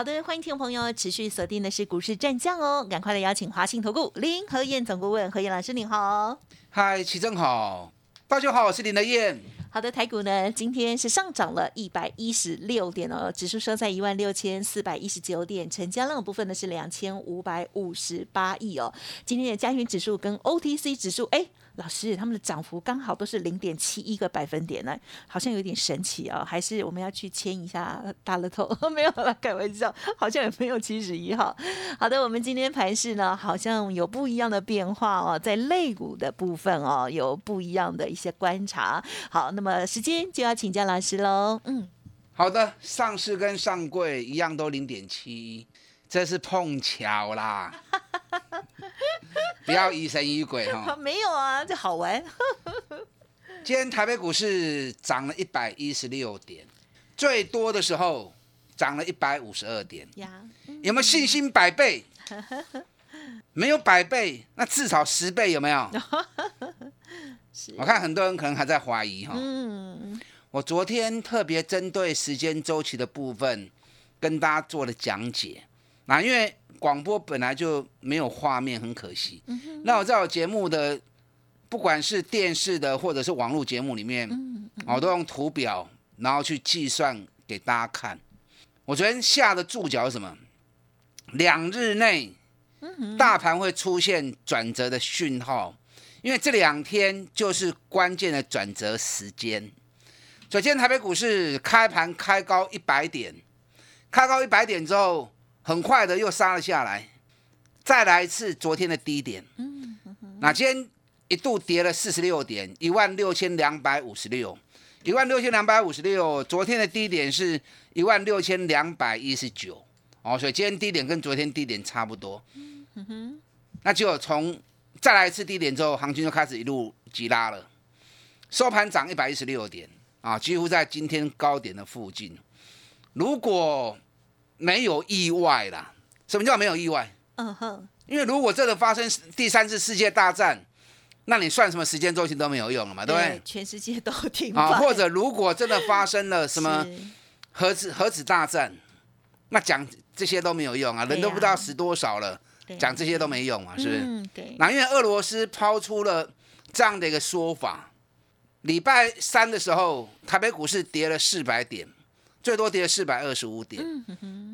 好的，欢迎听众朋友持续锁定的是股市战将哦，赶快来邀请华信投顾林和燕总顾问何燕老师，您好。嗨，齐正好，大家好，我是林德燕。好的，台股呢今天是上涨了一百一十六点哦，指数收在一万六千四百一十九点，成交量部分呢是两千五百五十八亿哦。今天的加权指数跟 OTC 指数，哎。老师，他们的涨幅刚好都是零点七一个百分点呢，好像有点神奇啊！还是我们要去签一下大乐透？没有了，开玩笑，好像也没有七十一号。好的，我们今天盘市呢，好像有不一样的变化哦，在肋骨的部分哦，有不一样的一些观察。好，么时间就要请教老师喽。嗯，好的，上市跟上柜一样都零点七一，这是碰巧啦。不要疑神疑鬼哈！没有啊，这好玩。今天台北股市涨了一百一十六点，最多的时候涨了一百五十二点。有没有信心百倍？没有百倍，那至少十倍有没有？我看很多人可能还在怀疑哈。嗯。我昨天特别针对时间周期的部分跟大家做了讲解，那因为。广播本来就没有画面，很可惜。那我在我节目的，不管是电视的或者是网络节目里面，我都用图表，然后去计算给大家看。我昨天下的注脚是什么？两日内，大盘会出现转折的讯号，因为这两天就是关键的转折时间。首先，台北股市开盘开高一百点，开高一百点之后。很快的又杀了下来，再来一次昨天的低点。嗯，那今天一度跌了四十六点，一万六千两百五十六，一万六千两百五十六。昨天的低点是一万六千两百一十九，哦，所以今天低点跟昨天低点差不多。嗯哼，那就从再来一次低点之后，行情就开始一路急拉了，收盘涨一百一十六点，啊，几乎在今天高点的附近。如果没有意外啦，什么叫没有意外？嗯哼，因为如果真的发生第三次世界大战，那你算什么时间周期都没有用了嘛，对不对？全世界都停啊。或者如果真的发生了什么 核子核子大战，那讲这些都没有用啊，人都不知道死多少了，讲这些都没用啊，是不是？嗯，对。那因为俄罗斯抛出了这样的一个说法，礼拜三的时候，台北股市跌了四百点。最多跌了四百二十五点，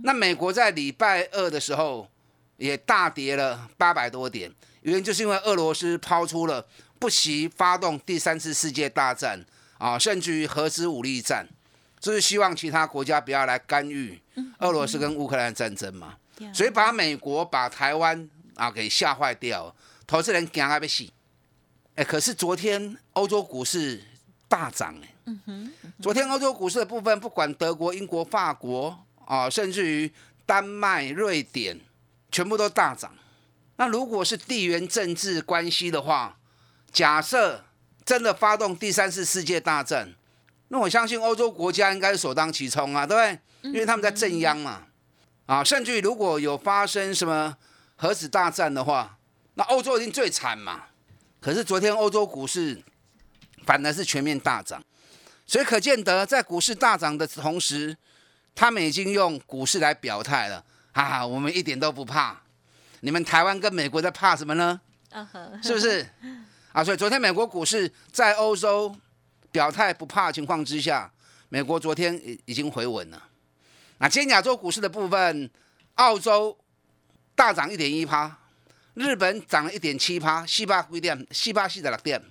那美国在礼拜二的时候也大跌了八百多点，原因就是因为俄罗斯抛出了不惜发动第三次世界大战啊，甚至于核子武力战，就是希望其他国家不要来干预俄罗斯跟乌克兰战争嘛，所以把美国把台湾啊给吓坏掉，投资人惊啊要死，哎，可是昨天欧洲股市大涨哎。嗯哼，昨天欧洲股市的部分，不管德国、英国、法国啊，甚至于丹麦、瑞典，全部都大涨。那如果是地缘政治关系的话，假设真的发动第三次世界大战，那我相信欧洲国家应该是首当其冲啊，对不对？因为他们在镇央嘛，啊，甚至于如果有发生什么核子大战的话，那欧洲一定最惨嘛。可是昨天欧洲股市反而是全面大涨。所以可见得，在股市大涨的同时，他们已经用股市来表态了啊！我们一点都不怕。你们台湾跟美国在怕什么呢？是不是？啊，所以昨天美国股市在欧洲表态不怕的情况之下，美国昨天已已经回稳了。那今天亚洲股市的部分，澳洲大涨一点一趴，日本涨了一点七趴，西巴贵点，西巴西的六点，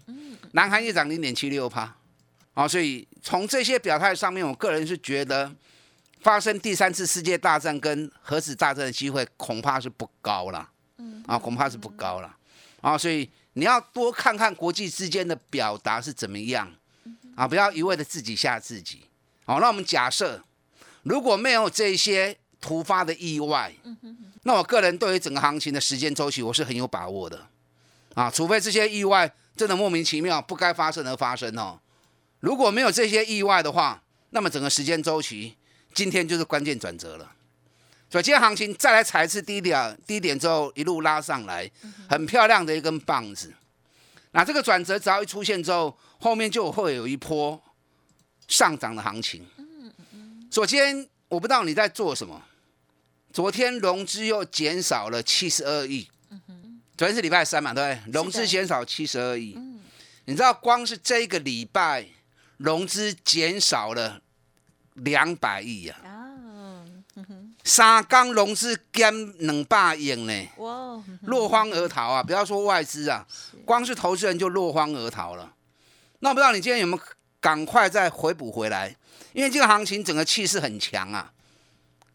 南韩也涨零点七六趴。啊，所以从这些表态上面，我个人是觉得发生第三次世界大战跟核子大战的机会恐怕是不高了。嗯，啊，恐怕是不高了。啊，所以你要多看看国际之间的表达是怎么样。啊，不要一味的自己吓自己。好，那我们假设如果没有这些突发的意外，那我个人对于整个行情的时间周期，我是很有把握的。啊，除非这些意外真的莫名其妙，不该发生而发生哦。如果没有这些意外的话，那么整个时间周期今天就是关键转折了。所以今天行情再来踩一次低点，低点之后一路拉上来，很漂亮的一根棒子。那这个转折只要一出现之后，后面就会有一波上涨的行情。昨天我不知道你在做什么，昨天融资又减少了七十二亿。昨天是礼拜三嘛，对不对？融资减少七十二亿。你知道光是这个礼拜融资减少了两百亿呀？三缸融资减两百亿呢？哇，落荒而逃啊！不要说外资啊，光是投资人就落荒而逃了。那我不知道你今天有没有赶快再回补回来？因为这个行情整个气势很强啊，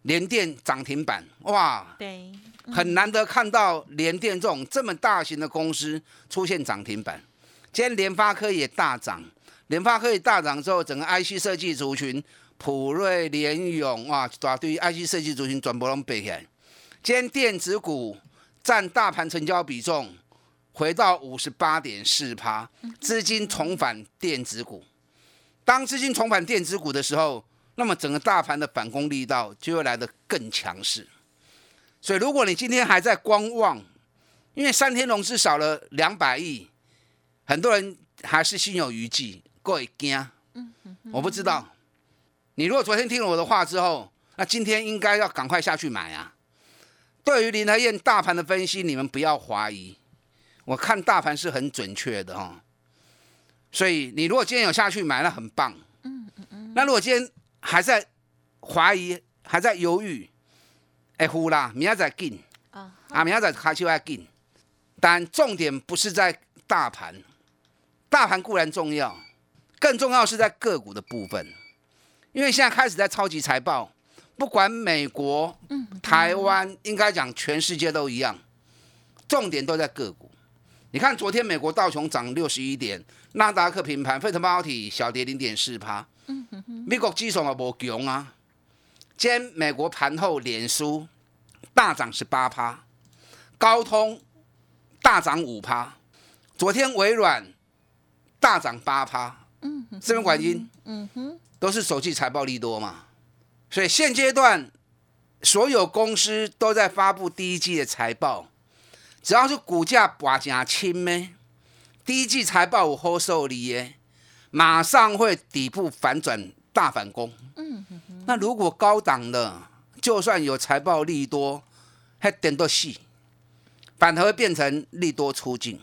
联电涨停板哇，对，很难得看到联电这种这么大型的公司出现涨停板。今天联发科也大涨，联发科也大涨之后，整个 IC 设计族群，普瑞、联永哇，对于 IC 设计族群转波拢背起来。今天电子股占大盘成交比重回到五十八点四趴，资金重返电子股。当资金重返电子股的时候，那么整个大盘的反攻力道就会来得更强势。所以，如果你今天还在观望，因为三天融资少了两百亿，很多人还是心有余悸，各位惊。我不知道，你如果昨天听了我的话之后，那今天应该要赶快下去买啊。对于林和燕大盘的分析，你们不要怀疑，我看大盘是很准确的哈。所以你如果今天有下去买，那很棒。嗯嗯嗯。那如果今天还在怀疑、还在犹豫，哎呼啦，明仔再进啊，啊明仔再开始要进。但重点不是在大盘，大盘固然重要，更重要是在个股的部分。因为现在开始在超级财报，不管美国、台湾，应该讲全世界都一样，重点都在个股。你看昨天美国道琼涨六十一点。纳达克平盘，费特半导体小跌零点四趴。美国基数也无强啊。今天美国盘后脸书大涨十八趴，高通大涨五趴。昨天微软大涨八趴。嗯哼，这边管金，嗯哼，都是手机财报利多嘛。所以现阶段所有公司都在发布第一季的财报，只要是股价拔正轻呢。第一季财报有好受力耶，马上会底部反转大反攻。嗯，那如果高档的，就算有财报利多，还点到细，反而会变成利多出境。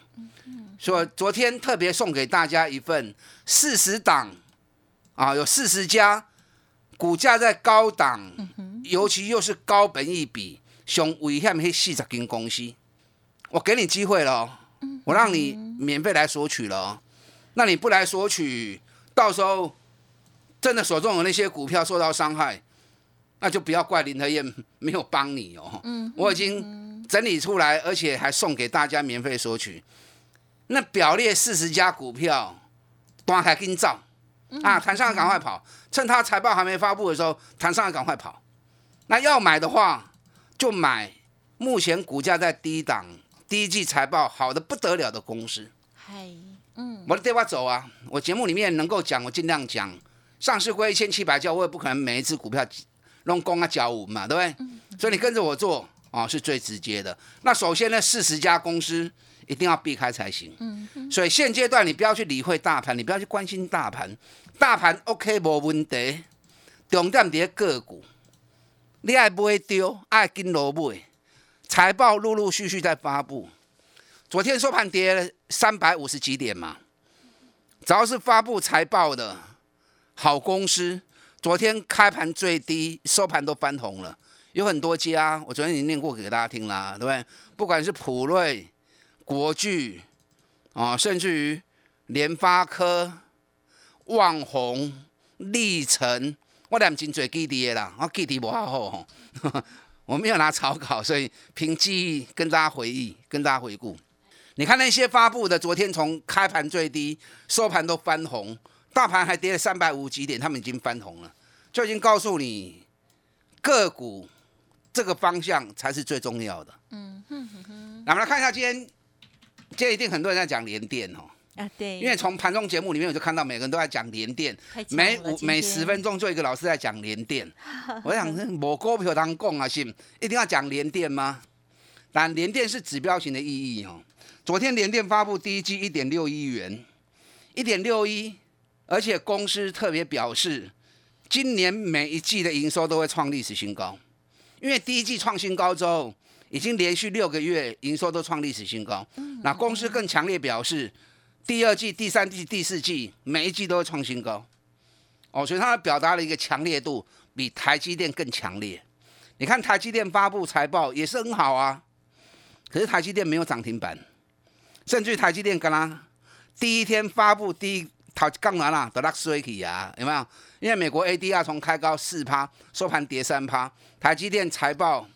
所以昨天特别送给大家一份四十档啊，有四十家股价在高档，尤其又是高本一比、上危险迄四十间公司，我给你机会了。我让你免费来索取了，那你不来索取，到时候真的手中的那些股票受到伤害，那就不要怪林德燕没有帮你哦。嗯，我已经整理出来，而且还送给大家免费索取。那表列四十家股票，端开跟照啊，谈上赶快跑，趁他财报还没发布的时候，谈上赶快跑。那要买的话，就买目前股价在低档。第一季财报好的不得了的公司，嗨，嗯，我的电话走啊！我节目里面能够讲，我尽量讲。上市过一千七百家，我也不可能每一只股票弄公啊交五嘛，对不对？所以你跟着我做啊，是最直接的。那首先呢，四十家公司一定要避开才行。嗯所以现阶段你不要去理会大盘，你不要去关心大盘，大盘 OK 无问题，重点在个股，你爱买丢，爱跟落买。财报陆陆续续在发布，昨天收盘跌了三百五十几点嘛，只要是发布财报的好公司，昨天开盘最低，收盘都翻红了，有很多家，我昨天已经念过给大家听了，对不对？不管是普瑞、国巨啊，甚至于联发科、旺宏、立成，我连真最记的啦，我记得不好好。我没有拿草稿，所以凭记忆跟大家回忆，跟大家回顾。你看那些发布的，昨天从开盘最低收盘都翻红，大盘还跌了三百五几点，他们已经翻红了，就已经告诉你个股这个方向才是最重要的。嗯哼哼哼。那我们来看一下今天，今天一定很多人在讲联电哦。啊，对，因为从盘中节目里面我就看到每个人都在讲连电，每五每十分钟就一个老师在讲连电。我想，某股票当供啊，信一定要讲连电吗？但连电是指标型的意义哦。昨天连电发布第一季一点六亿元，一点六亿，而且公司特别表示，今年每一季的营收都会创历史新高，因为第一季创新高之后。已经连续六个月营收都创历史新高，那公司更强烈表示，第二季、第三季、第四季每一季都会创新高。哦，所以它表达了一个强烈度，比台积电更强烈。你看台积电发布财报也是很好啊，可是台积电没有涨停板，甚至台积电刚刚第一天发布第一套杠完了，得拉衰起啊，有没有？因为美国 ADR 从开高四趴，收盘跌三趴，台积电财报。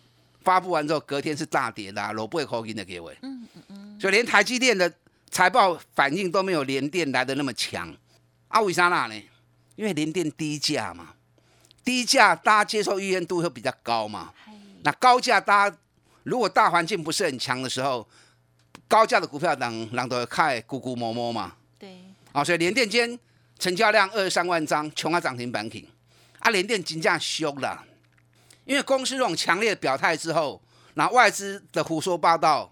发布完之后，隔天是大跌的，罗贝口音的给我。嗯嗯嗯。就连台积电的财报反应都没有联电来的那么强。啊，为啥那呢？因为联电低价嘛，低价大家接受意愿度会比较高嘛。那高价大家如果大环境不是很强的时候，高价的股票当人都会开咕咕摸摸嘛。对。啊，所以联电间成交量二十三万张，穷啊涨停板停。啊，联电金价凶了。因为公司这种强烈的表态之后，那外资的胡说八道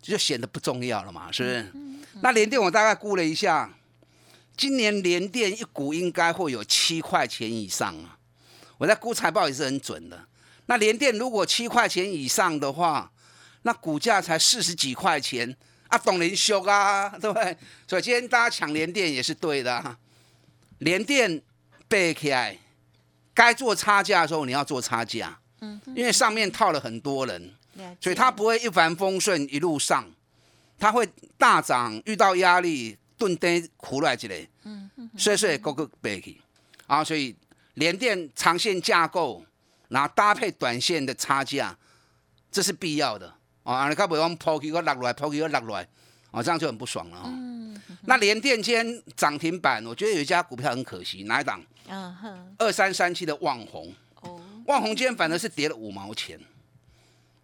就显得不重要了嘛，是不是？那联电我大概估了一下，今年联电一股应该会有七块钱以上啊。我在估财报也是很准的。那联电如果七块钱以上的话，那股价才四十几块钱啊，懂人修啊，对不对？所以今天大家抢联电也是对的。联电背起来。该做差价的时候，你要做差价，嗯，因为上面套了很多人，所以它不会一帆风顺一路上，它会大涨，遇到压力顿跌苦来之类，嗯嗯，以所以各个背起啊，所以连电长线架构，然后搭配短线的差价，这是必要的。啊，你看不用抛起个落来，抛起个落来，啊，这样就很不爽了啊。那连电间涨停板，我觉得有一家股票很可惜，哪一档？嗯哼，二三三七的旺宏，哦，旺宏今天反而是跌了五毛钱。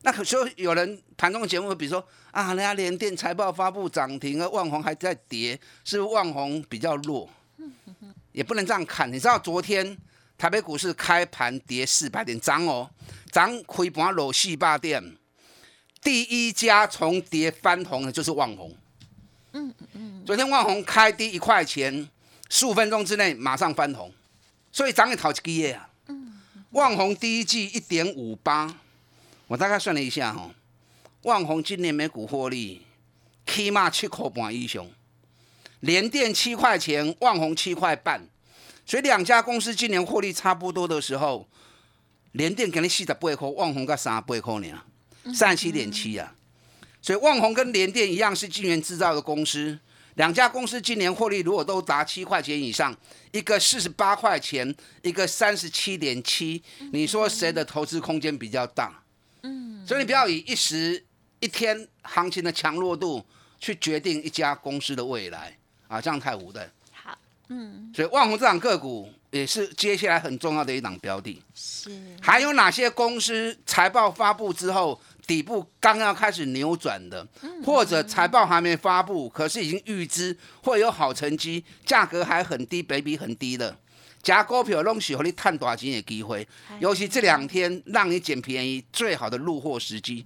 那可说有人盘中节目，比如说啊，人家连电财报发布涨停，而旺宏还在跌，是旺宏比较弱。也不能这样看，你知道昨天台北股市开盘跌四百点，涨哦，涨亏盘落四百点。第一家从跌翻红的就是旺宏。嗯嗯，昨天旺宏开低一块钱，十五分钟之内马上翻红。所以涨一淘几页啊？嗯，旺宏第一季一点五八，我大概算了一下哈，旺宏今年每股获利起码七块半以上，联电七块钱，旺宏七块半，所以两家公司今年获利差不多的时候，联电肯定四十八块，旺宏才三十八块呢，三十七点七啊，所以旺宏跟联电一样是晶圆制造的公司。两家公司今年获利如果都达七块钱以上，一个四十八块钱，一个三十七点七，你说谁的投资空间比较大？嗯，所以你不要以一时一天行情的强弱度去决定一家公司的未来啊，这样太无的。好，嗯，所以万宏这档个股也是接下来很重要的一档标的。是，还有哪些公司财报发布之后？底部刚要开始扭转的，或者财报还没发布，可是已经预知会有好成绩，价格还很低，比比很低的，加股票拢是和你探大钱的机会，尤其这两天让你捡便宜最好的入货时机，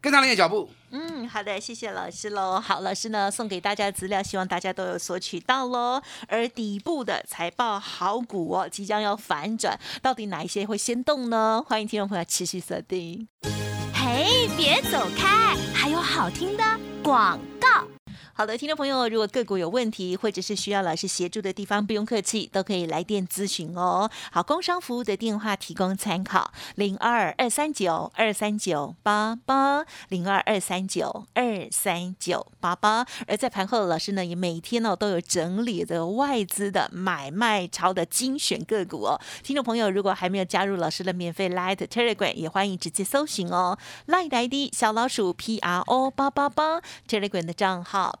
跟上你的脚步。嗯，好的，谢谢老师喽。好，老师呢送给大家的资料，希望大家都有索取到喽。而底部的财报好股哦，即将要反转，到底哪一些会先动呢？欢迎听众朋友持续锁定。嘿，别走开！还有好听的广告。好的，听众朋友，如果个股有问题，或者是需要老师协助的地方，不用客气，都可以来电咨询哦。好，工商服务的电话提供参考：零二二三九二三九八八零二二三九二三九八八。而在盘后，老师呢也每天呢都有整理的外资的买卖超的精选个股哦。听众朋友，如果还没有加入老师的免费 Light Telegram，也欢迎直接搜寻哦，Light ID 小老鼠 P R O 八八八 Telegram 的账号。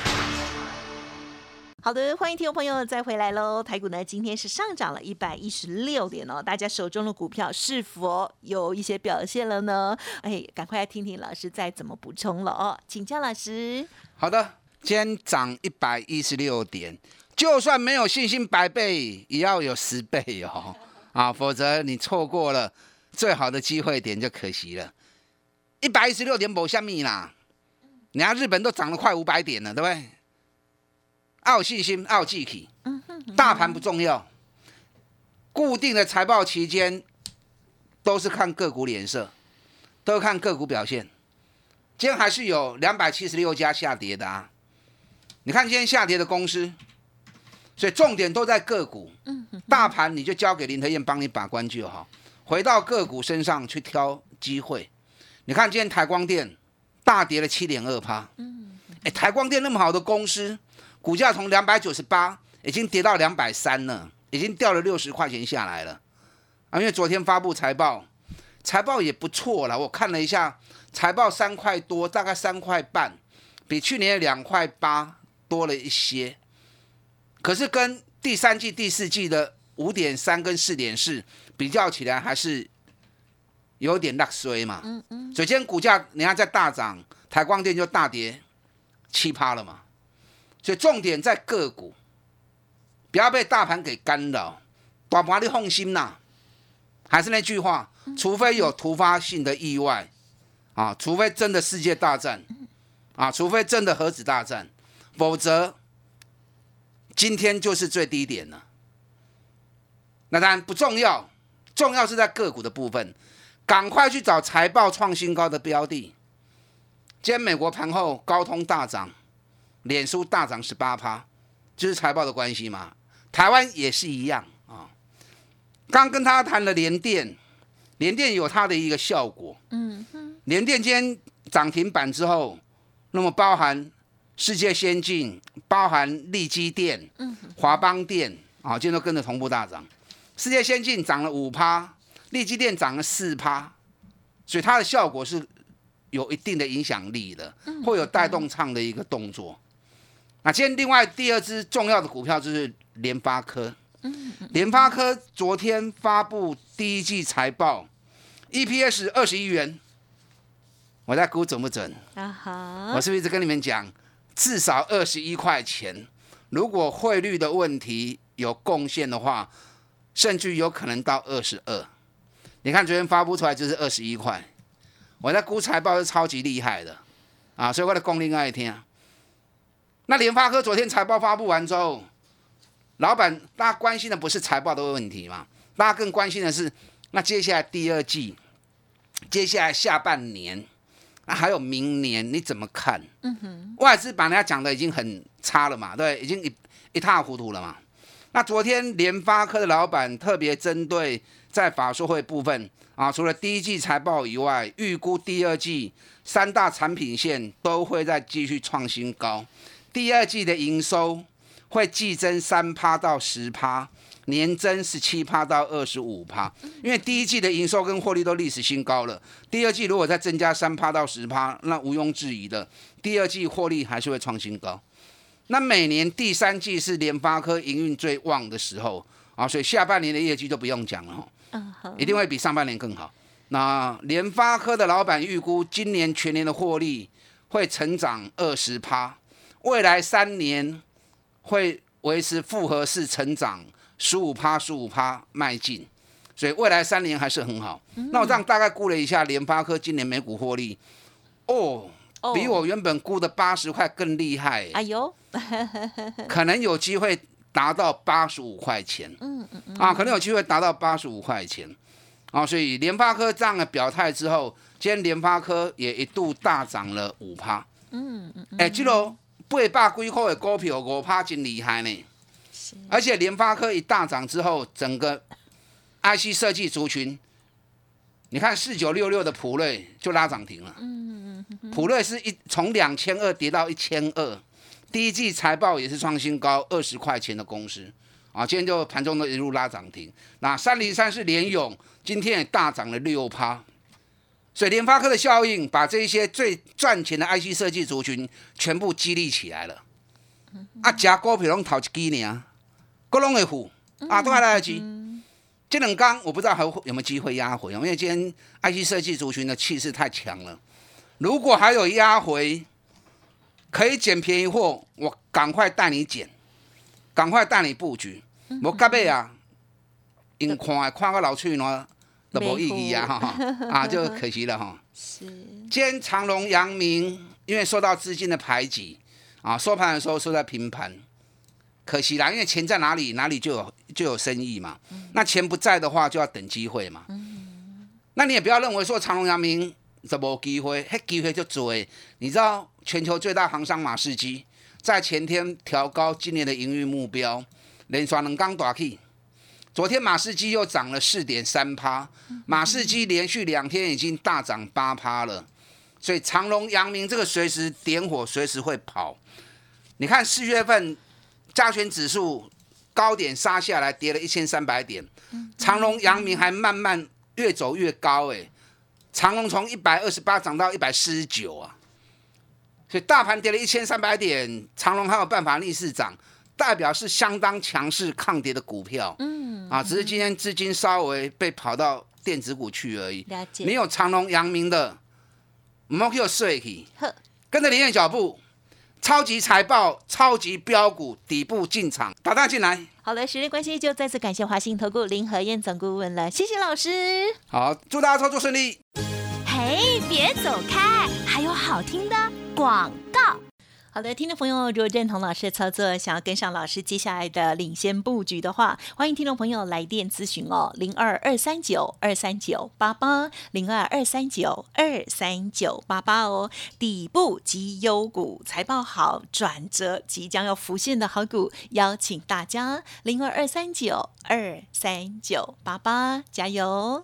好的，欢迎听众朋友再回来喽。台股呢今天是上涨了一百一十六点哦，大家手中的股票是否有一些表现了呢？哎，赶快来听听老师再怎么补充了哦，请教老师。好的，今天涨一百一十六点，就算没有信心百倍，也要有十倍哦，啊，否则你错过了最好的机会点就可惜了。一百一十六点某下面啦，人家日本都涨了快五百点了，对不对？傲信心，傲记体，大盘不重要，固定的财报期间都是看个股脸色，都看个股表现。今天还是有两百七十六家下跌的啊！你看今天下跌的公司，所以重点都在个股。大盘你就交给林德燕帮你把关就好，回到个股身上去挑机会。你看今天台光电大跌了七点二趴，哎，台光电那么好的公司。股价从两百九十八已经跌到两百三了，已经掉了六十块钱下来了啊！因为昨天发布财报，财报也不错了。我看了一下，财报三块多，大概三块半，比去年的两块八多了一些。可是跟第三季、第四季的五点三跟四点四比较起来，还是有点落衰嘛。嗯嗯。首先股价你看在大涨，台光电就大跌七趴了嘛。所以重点在个股，不要被大盘给干扰。大盘你放心呐，还是那句话，除非有突发性的意外啊，除非真的世界大战啊，除非真的核子大战，否则今天就是最低点了。那当然不重要，重要是在个股的部分，赶快去找财报创新高的标的。今天美国盘后高通大涨。脸书大涨十八趴，就是财报的关系嘛。台湾也是一样啊。刚跟他谈了联电，联电有它的一个效果。嗯哼。联电今天涨停板之后，那么包含世界先进，包含利基电、华邦电啊，今天都跟着同步大涨。世界先进涨了五趴，利基电涨了四趴，所以它的效果是有一定的影响力的，会有带动唱的一个动作。那今天另外第二支重要的股票就是联发科。嗯，联发科昨天发布第一季财报，EPS 二十一元。我在估准不准？啊哈！我是不是一直跟你们讲，至少二十一块钱？如果汇率的问题有贡献的话，甚至有可能到二十二。你看昨天发布出来就是二十一块。我在估财报是超级厉害的啊，所以我的功力爱听。那联发科昨天财报发布完之后，老板大家关心的不是财报的问题嘛？大家更关心的是，那接下来第二季，接下来下半年，那还有明年你怎么看？嗯哼，外资把人家讲的已经很差了嘛，对，已经一一塌糊涂了嘛。那昨天联发科的老板特别针对在法说会部分啊，除了第一季财报以外，预估第二季三大产品线都会再继续创新高。第二季的营收会季增三趴到十趴，年增十七趴到二十五趴。因为第一季的营收跟获利都历史新高了，第二季如果再增加三趴到十趴，那毋庸置疑的，第二季获利还是会创新高。那每年第三季是联发科营运最旺的时候啊，所以下半年的业绩就不用讲了哈，一定会比上半年更好。那联发科的老板预估今年全年的获利会成长二十趴。未来三年会维持复合式成长，十五趴十五趴迈进，所以未来三年还是很好。那我这样大概估了一下，联发科今年每股获利，哦，比我原本估的八十块更厉害。哎呦，可能有机会达到八十五块钱。嗯嗯嗯。啊，可能有机会达到八十五块钱。啊，所以联发科这样的表态之后，今天联发科也一度大涨了五趴。嗯嗯。哎，这个八百几块的股票五趴真厉害呢。而且联发科一大涨之后，整个 IC 设计族群。你看四九六六的普瑞就拉涨停了。嗯嗯嗯。普瑞是一从两千二跌到一千二，第一季财报也是创新高，二十块钱的公司啊，今天就盘中都一路拉涨停。那三零三是联勇，今天也大涨了六趴。所以联发科的效应把这些最赚钱的 IC 设计族群全部激励起来了。啊，加股票拢投一几年，各拢会虎啊，都还来得及。这两刚我不知道还有没有机会压回，因为今天 IC 设计族群的气势太强了。如果还有压回，可以捡便宜货，我赶快带你捡，赶快带你布局。我隔壁啊，因看看个老去呢，都无意义啊，哈啊，就可惜了哈。是。今天长隆、阳明因为受到资金的排挤啊，收盘的时候收在平盘。可惜啦，因为钱在哪里，哪里就有就有生意嘛。那钱不在的话，就要等机会嘛。那你也不要认为说长隆、阳明这无机会，嘿机会就追。你知道全球最大航商马士基在前天调高今年的营运目标，连刷两刚大起。昨天马士基又涨了四点三趴，马士基连续两天已经大涨八趴了。所以长隆、阳明这个随时点火，随时会跑。你看四月份。加权指数高点杀下来，跌了一千三百点。长隆、阳明还慢慢越走越高，哎，长隆从一百二十八涨到一百四十九啊，所以大盘跌了一千三百点，长隆还有办法逆势涨，代表是相当强势抗跌的股票。嗯，啊，只是今天资金稍微被跑到电子股去而已。没有长隆、阳明的，唔好叫睡去，跟着林燕脚步。超级财报、超级标股底部进场，打大进来。好的，时间关系，就再次感谢华信投顾林和燕总顾问了，谢谢老师。好，祝大家操作顺利。嘿，别走开，还有好听的广告。好的，听众朋友，如果认同老师的操作，想要跟上老师接下来的领先布局的话，欢迎听众朋友来电咨询哦，零二二三九二三九八八，零二二三九二三九八八哦。底部绩优股，财报好，转折即将要浮现的好股，邀请大家零二二三九二三九八八，加油！